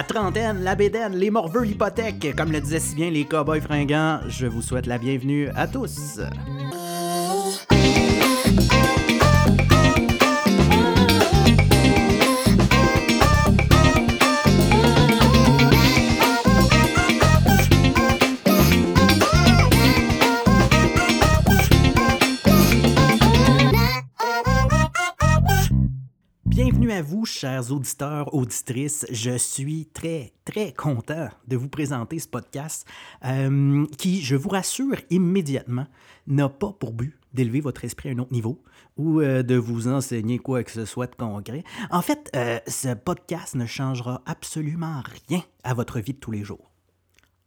La trentaine, la bédaine, les morveux, l'hypothèque, comme le disaient si bien les cowboys fringants, je vous souhaite la bienvenue à tous. Chers auditeurs, auditrices. Je suis très, très content de vous présenter ce podcast euh, qui, je vous rassure immédiatement, n'a pas pour but d'élever votre esprit à un autre niveau ou euh, de vous enseigner quoi que ce soit de concret. En fait, euh, ce podcast ne changera absolument rien à votre vie de tous les jours.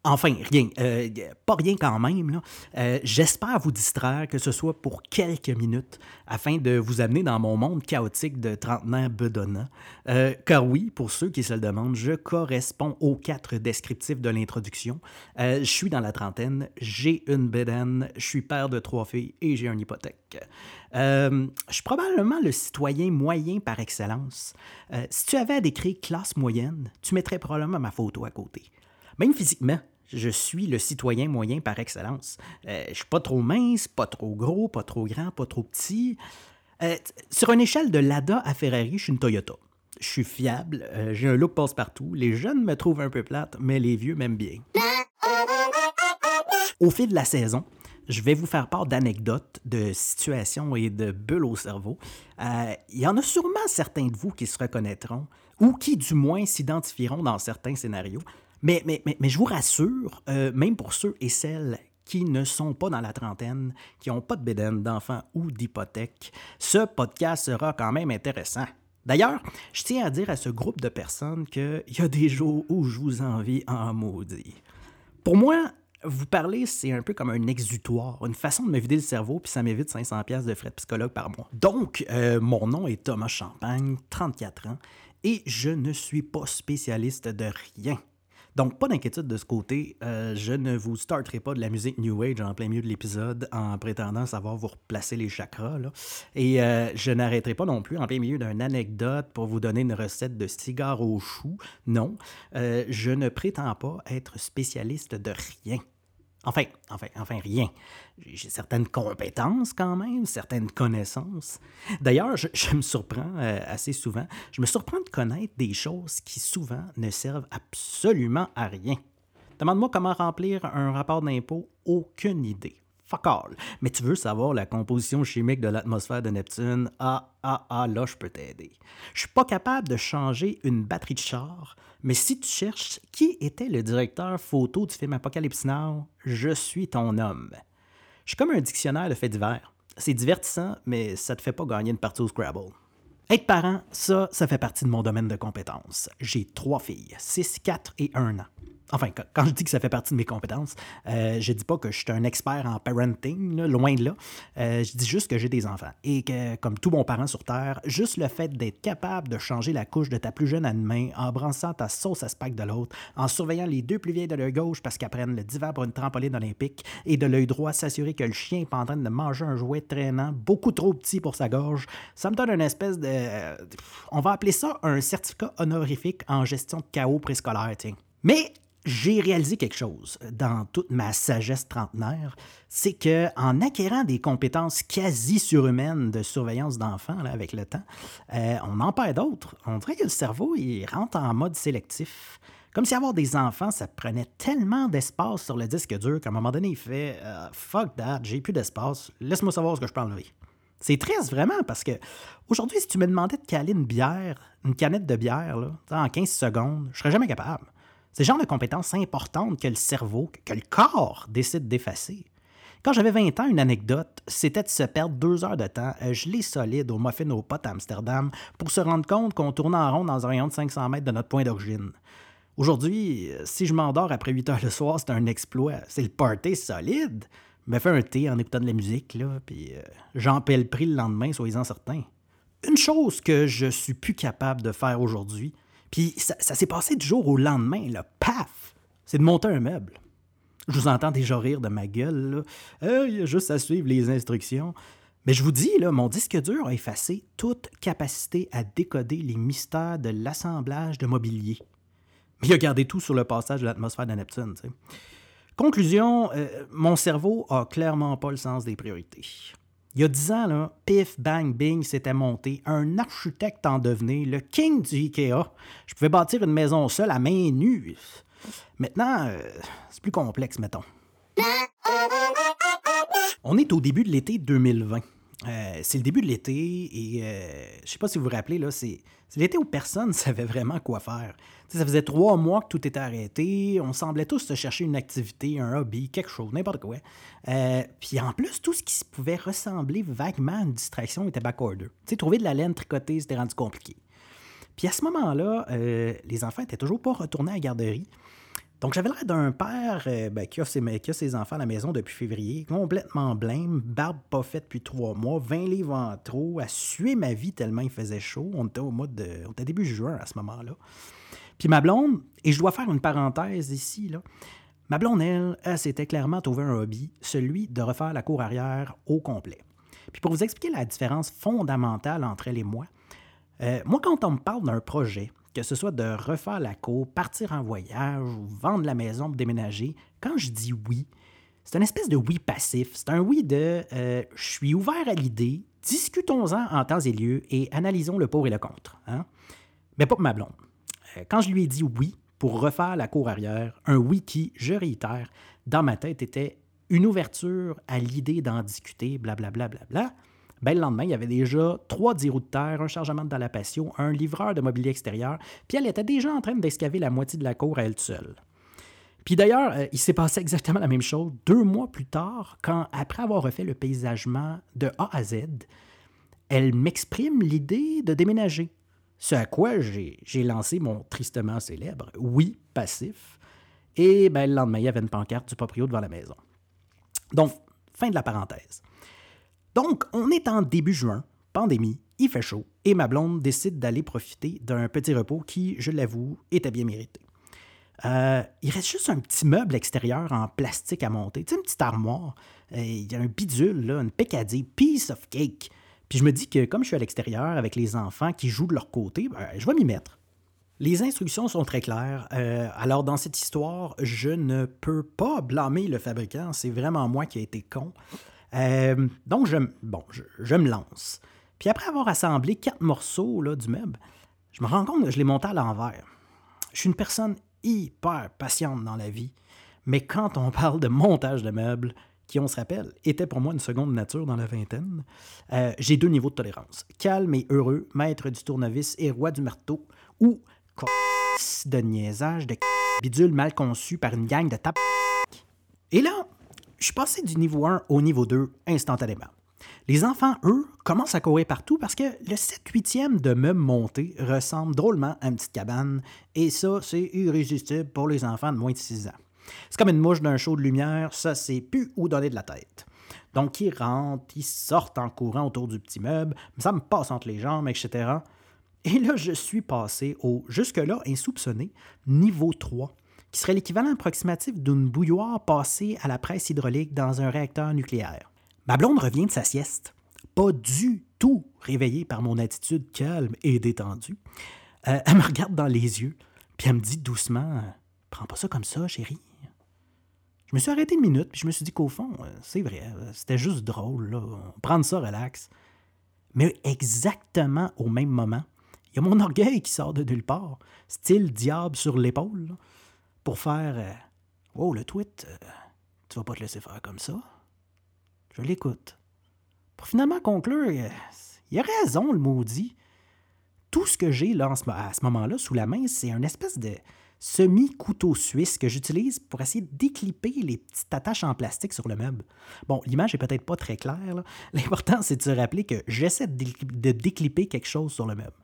Enfin, rien. Euh, pas rien quand même. Euh, J'espère vous distraire, que ce soit pour quelques minutes, afin de vous amener dans mon monde chaotique de trentenaire bedonnant. Euh, car oui, pour ceux qui se le demandent, je corresponds aux quatre descriptifs de l'introduction. Je suis dans la trentaine, j'ai une bedaine, je suis père de trois filles et j'ai une hypothèque. Je suis probablement le citoyen moyen par excellence. Si tu avais à décrire classe moyenne, tu mettrais probablement ma photo à côté. Même physiquement, je suis le citoyen moyen par excellence. Euh, je suis pas trop mince, pas trop gros, pas trop grand, pas trop petit. Euh, sur une échelle de Lada à Ferrari, je suis une Toyota. Je suis fiable, euh, j'ai un look passe-partout. Les jeunes me trouvent un peu plate, mais les vieux m'aiment bien. Au fil de la saison, je vais vous faire part d'anecdotes, de situations et de bulles au cerveau. Euh, Il y en a sûrement certains de vous qui se reconnaîtront ou qui, du moins, s'identifieront dans certains scénarios. Mais, je vous rassure, euh, même pour ceux et celles qui ne sont pas dans la trentaine, qui n'ont pas de bédaine, d'enfants ou d'hypothèque, ce podcast sera quand même intéressant. D'ailleurs, je tiens à dire à ce groupe de personnes qu'il y a des jours où je vous envie en maudit. Pour moi, vous parler, c'est un peu comme un exutoire, une façon de me vider le cerveau, puis ça m'évite 500 pièces de frais de psychologue par mois. Donc, euh, mon nom est Thomas Champagne, 34 ans, et je ne suis pas spécialiste de rien. Donc, pas d'inquiétude de ce côté, euh, je ne vous starterai pas de la musique New Age en plein milieu de l'épisode en prétendant savoir vous replacer les chakras. Et euh, je n'arrêterai pas non plus en plein milieu d'une anecdote pour vous donner une recette de cigare au chou. Non, euh, je ne prétends pas être spécialiste de rien. Enfin, enfin, enfin, rien. J'ai certaines compétences quand même, certaines connaissances. D'ailleurs, je, me surprends euh, assez souvent. Je me surprends de connaître des choses qui souvent ne servent absolument à rien. Demande-moi comment remplir un rapport d'impôt, aucune idée. Mais tu veux savoir la composition chimique de l'atmosphère de Neptune? Ah, ah, ah, là, je peux t'aider. Je suis pas capable de changer une batterie de char, mais si tu cherches qui était le directeur photo du film Apocalypse Now, je suis ton homme. Je suis comme un dictionnaire de faits divers. C'est divertissant, mais ça te fait pas gagner une partie au Scrabble. Être parent, ça, ça fait partie de mon domaine de compétences. J'ai trois filles, 6, 4 et 1 an. Enfin, quand- je dis que ça fait partie de mes compétences, euh, je dis pas que je suis un expert en parenting, loin de là. Euh, je dis juste que j'ai des enfants. Et que, comme tout bon parent sur Terre, juste le fait d'être capable de changer la couche de ta plus jeune à main, en brançant ta sauce à spag de l'autre, en surveillant les deux plus vieilles de l'œil gauche parce qu'elles le divan pour une trampoline olympique, et de l'œil droit s'assurer que le chien est en train de manger un jouet traînant beaucoup trop petit pour sa gorge, ça me donne une espèce de... euh, On va appeler ça un certificat honorifique en gestion de chaos préscolaire, tiens. Mais j'ai réalisé quelque chose dans toute ma sagesse trentenaire, c'est que en acquérant des compétences quasi surhumaines de surveillance d'enfants avec le temps, euh, on en perd d'autres. On dirait que le cerveau il rentre en mode sélectif. Comme si avoir des enfants, ça prenait tellement d'espace sur le disque dur qu'à un moment donné, il fait euh, Fuck that, j'ai plus d'espace, laisse-moi savoir ce que je peux enlever. C'est triste vraiment parce que aujourd'hui, si tu me demandais de caler une bière, une canette de bière, là, en 15 secondes, je serais jamais capable. C'est le genre de compétences importantes que le cerveau, que le corps décide d'effacer. Quand j'avais 20 ans, une anecdote, c'était de se perdre deux heures de temps euh, gelé solide au muffin aux potes à Amsterdam pour se rendre compte qu'on tournait en rond dans un rayon de 500 mètres de notre point d'origine. Aujourd'hui, euh, si je m'endors après 8 heures le soir, c'est un exploit. C'est le party solide. Me fais un thé en écoutant de la musique, là, puis euh, j'en paie le prix le lendemain, soyez-en certains. Une chose que je suis plus capable de faire aujourd'hui, puis ça, s'est passé du jour au lendemain, là, paf, c'est de monter un meuble. Je vous entends déjà rire de ma gueule, là. Euh, Il y a juste à suivre les instructions. Mais je vous dis, là, mon disque dur a effacé toute capacité à décoder les mystères de l'assemblage de mobilier. Il a gardé tout sur le passage de l'atmosphère de Neptune. Conclusion, euh, mon cerveau a clairement pas le sens des priorités. Il y a dix ans, là, pif, bang, bing, c'était monté. Un architecte en devenait, le king du IKEA. Je pouvais bâtir une maison seule à main nue. Maintenant, euh, c'est plus complexe, mettons. On est au début de l'été 2020. Euh, c'est le début de l'été et euh, je sais pas si vous vous rappelez, là, c'est, l'été où personne ne savait vraiment quoi faire. ça faisait trois mois que tout était arrêté, on semblait tous se chercher une activité, un hobby, quelque chose, n'importe quoi. Euh, puis en plus, tout ce qui pouvait ressembler vaguement à une distraction était backorder. sais, trouver de la laine tricotée, c'était rendu compliqué. Puis à ce moment-là, les enfants étaient toujours pas retournés à la garderie. Donc, j'avais l'air d'un père euh, ben, qui, a ses, enfants à la maison depuis février, complètement blême, barbe pas faite depuis trois mois, 20 livres en trop, à suer ma vie tellement il faisait chaud. On était au mois de. On était début juin à ce moment-là. Puis ma blonde, et je dois faire une parenthèse ici, là. Ma blonde, elle, elle s'était clairement trouvé un hobby, celui de refaire la cour arrière au complet. Puis pour vous expliquer la différence fondamentale entre elle et moi, euh, moi, quand on me parle d'un projet, que ce soit de refaire la cour, partir en voyage ou vendre la maison pour déménager, quand je dis oui, c'est une espèce de oui passif. C'est un oui de euh, je suis ouvert à l'idée, discutons-en en temps et lieu et analysons le pour et le contre. Hein? Mais pas pour ma blonde. Euh, quand je lui ai dit oui pour refaire la cour arrière, un oui qui, je réitère, dans ma tête était une ouverture à l'idée d'en discuter, blablabla, bla, ben, le lendemain, il y avait déjà trois 10 roues de terre, un chargement de la patio, un livreur de mobilier extérieur, puis elle était déjà en train d'escaver la moitié de la cour à elle seule. Puis d'ailleurs, euh, il s'est passé exactement la même chose deux mois plus tard, quand, après avoir refait le paysagement de A à Z, elle m'exprime l'idée de déménager. Ce à quoi j'ai lancé mon tristement célèbre oui passif. Et ben, le lendemain, il y avait une pancarte du proprio devant la maison. Donc, fin de la parenthèse. Donc, on est en début juin, pandémie, il fait chaud, et ma blonde décide d'aller profiter d'un petit repos qui, je l'avoue, était bien mérité. Euh, il reste juste un petit meuble extérieur en plastique à monter, tu une petite armoire. Euh, il y a un bidule, là, une piece of cake. Puis je me dis que comme je suis à l'extérieur avec les enfants qui jouent de leur côté, ben, je vais m'y mettre. Les instructions sont très claires. Euh, alors, dans cette histoire, je ne peux pas blâmer le fabricant. C'est vraiment moi qui ai été con. Euh, donc, je, bon, je, me lance. Puis après avoir assemblé quatre morceaux là, du meuble, je me rends compte que je l'ai monté à l'envers. Je suis une personne hyper patiente dans la vie, mais quand on parle de montage de meubles, qui, on se rappelle, était pour moi une seconde nature dans la vingtaine, euh, j'ai deux niveaux de tolérance. Calme et heureux, maître du tournevis et roi du marteau, ou de niaisage, de bidule mal conçu par une gang de tap. Et là, je suis passé du niveau 1 au niveau 2 instantanément. Les enfants, eux, commencent à courir partout parce que le 7-8e de meubles montés ressemble drôlement à une petite cabane, et ça, c'est irrésistible pour les enfants de moins de 6 ans. C'est comme une mouche d'un show de lumière, ça, c'est plus où donner de la tête. Donc, ils rentrent, ils sortent en courant autour du petit meuble, ça me passe entre les jambes, etc. Et là, je suis passé au, jusque-là insoupçonné, niveau 3 qui serait l'équivalent approximatif d'une bouilloire passée à la presse hydraulique dans un réacteur nucléaire. Ma blonde revient de sa sieste, pas du tout réveillée par mon attitude calme et détendue. Euh, elle me regarde dans les yeux, puis elle me dit doucement Prends pas ça comme ça, chérie. Je me suis arrêté une minute, puis je me suis dit qu'au fond, euh, c'est vrai, euh, c'était juste drôle, là. prendre ça relax. Mais exactement au même moment, il y a mon orgueil qui sort de nulle part, style diable sur l'épaule pour faire euh, Oh, le tweet, euh, tu vas pas te laisser faire comme ça. Je l'écoute. Pour finalement conclure, euh, il a raison, le maudit. Tout ce que j'ai là à ce moment-là sous la main, c'est un espèce de semi-couteau suisse que j'utilise pour essayer de décliper les petites attaches en plastique sur le meuble. Bon, l'image est peut-être pas très claire. L'important, c'est de se rappeler que j'essaie de décliper quelque chose sur le meuble.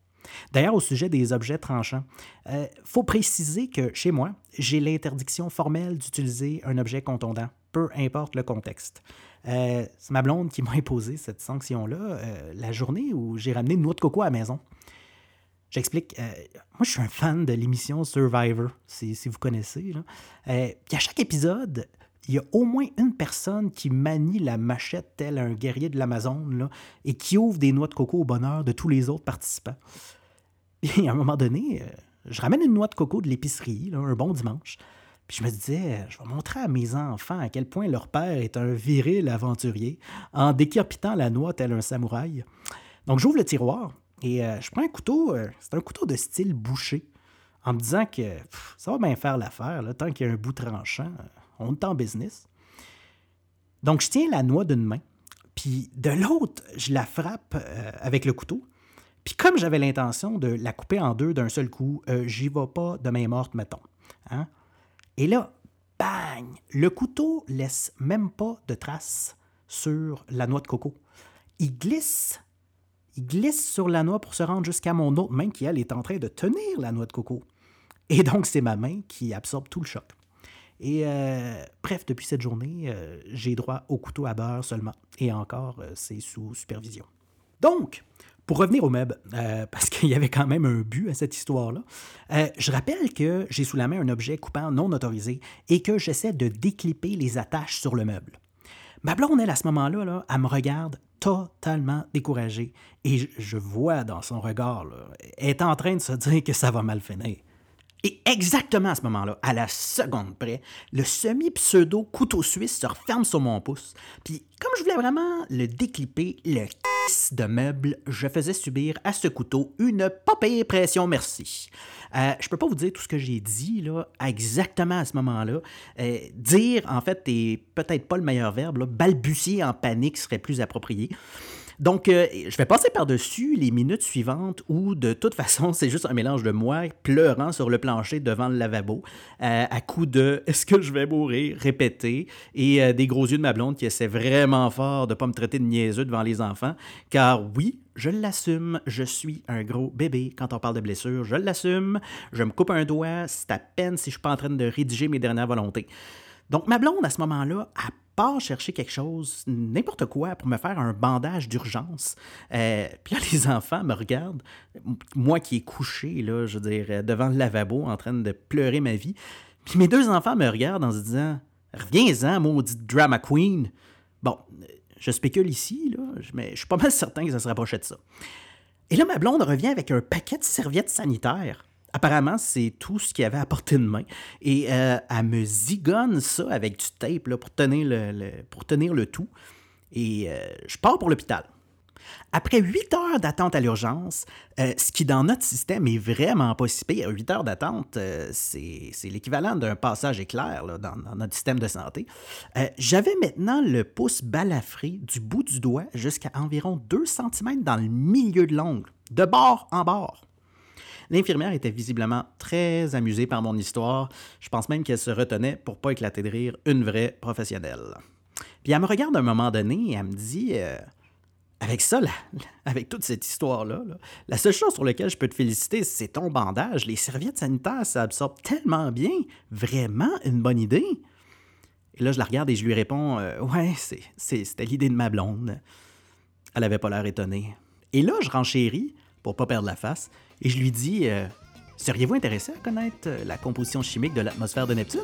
D'ailleurs, au sujet des objets tranchants, il euh, faut préciser que chez moi, j'ai l'interdiction formelle d'utiliser un objet contondant, peu importe le contexte. Euh, c'est ma blonde qui m'a imposé cette sanction-là euh, la journée où j'ai ramené une noix de coco à la maison. J'explique. moi, je suis un fan de l'émission Survivor, si, vous connaissez. puis à chaque épisode, il y a au moins une personne qui manie la machette tel un guerrier de l'Amazon et qui ouvre des noix de coco au bonheur de tous les autres participants. Et à un moment donné, euh, je ramène une noix de coco de l'épicerie, un bon dimanche. Puis je me disais, je vais montrer à mes enfants à quel point leur père est un viril aventurier en décapitant la noix tel un samouraï. Donc j'ouvre le tiroir et euh, je prends un couteau, euh, c'est un couteau de style boucher, en me disant que ça va bien faire l'affaire, tant qu'il y a un bout tranchant, on est en business. Donc je tiens la noix d'une main, puis de l'autre, je la frappe avec le couteau. Puis comme j'avais l'intention de la couper en deux d'un seul coup, j'y vais pas de main morte, mettons. Hein? Et là, bang! Le couteau laisse même pas de traces sur la noix de coco. Il glisse, il glisse sur la noix pour se rendre jusqu'à mon autre main qui, elle, est en train de tenir la noix de coco. Et donc, c'est ma main qui absorbe tout le choc. Et euh, bref, depuis cette journée, euh, j'ai droit au couteau à beurre seulement. Et encore, euh, c'est sous supervision. Donc, pour revenir au meuble, euh, parce qu'il y avait quand même un but à cette histoire-là, euh, je rappelle que j'ai sous la main un objet coupant non autorisé et que j'essaie de déclipper les attaches sur le meuble. Ma blonde, elle, à ce moment-là, là, elle me regarde totalement découragée et je, vois dans son regard, elle est en train de se dire que ça va mal finir. Et exactement à ce moment-là, à la seconde près, le semi-pseudo couteau suisse se referme sur mon pouce. Puis, comme je voulais vraiment le déclipper, le de meuble, je faisais subir à ce couteau une pas pression merci. Euh, je peux pas vous dire tout ce que j'ai dit là, exactement à ce moment-là. Euh, dire, en fait, est peut-être pas le meilleur verbe. Balbutier en panique serait plus approprié. Donc, euh, je vais passer par-dessus les minutes suivantes où, de toute façon, c'est juste un mélange de moi pleurant sur le plancher devant le lavabo, euh, à coup de Est-ce que je vais mourir répété et euh, des gros yeux de ma blonde qui essaie vraiment fort de ne pas me traiter de niaiseux devant les enfants. Car oui, je l'assume, je suis un gros bébé. Quand on parle de blessure, je l'assume, je me coupe un doigt, c'est à peine si je suis pas en train de rédiger mes dernières volontés. Donc, ma blonde, à ce moment-là, a chercher quelque chose, n'importe quoi, pour me faire un bandage d'urgence. Euh, puis là, les enfants me regardent, moi qui est couché, là, je veux dire, euh, devant le lavabo, en train de pleurer ma vie. Puis mes deux enfants me regardent en se disant Reviens-en, maudite drama queen. Bon, je spécule ici, là, mais je suis pas mal certain que ça se rapprochait de ça. Et là, ma blonde revient avec un paquet de serviettes sanitaires apparemment, c'est tout ce qu'il y avait à portée de main. Et euh, elle me zigonne ça avec du tape pour, tenir le, pour tenir le tout. Et euh, je pars pour l'hôpital. Après huit heures d'attente à l'urgence, euh, ce qui dans notre système est vraiment pas si pire, huit heures d'attente, c'est l'équivalent d'un passage éclair dans, dans, notre système de santé, j'avais maintenant le pouce balafré du bout du doigt jusqu'à environ 2 cm dans le milieu de l'ongle, de bord en bord. L'infirmière était visiblement très amusée par mon histoire. Je pense même qu'elle se retenait pour pas éclater de rire une vraie professionnelle. Puis elle me regarde à un moment donné et elle me dit euh, Avec ça, avec toute cette histoire-là, la seule chose sur laquelle je peux te féliciter, c'est ton bandage. Les serviettes sanitaires, ça absorbe tellement bien. Vraiment une bonne idée. Et là, je la regarde et je lui réponds euh, Ouais, c'était l'idée de ma blonde. Elle avait pas l'air étonnée. Et là, je renchéris pour pas perdre la face. Et je lui dis euh, Seriez-vous intéressé à connaître euh, la composition chimique de l'atmosphère de Neptune?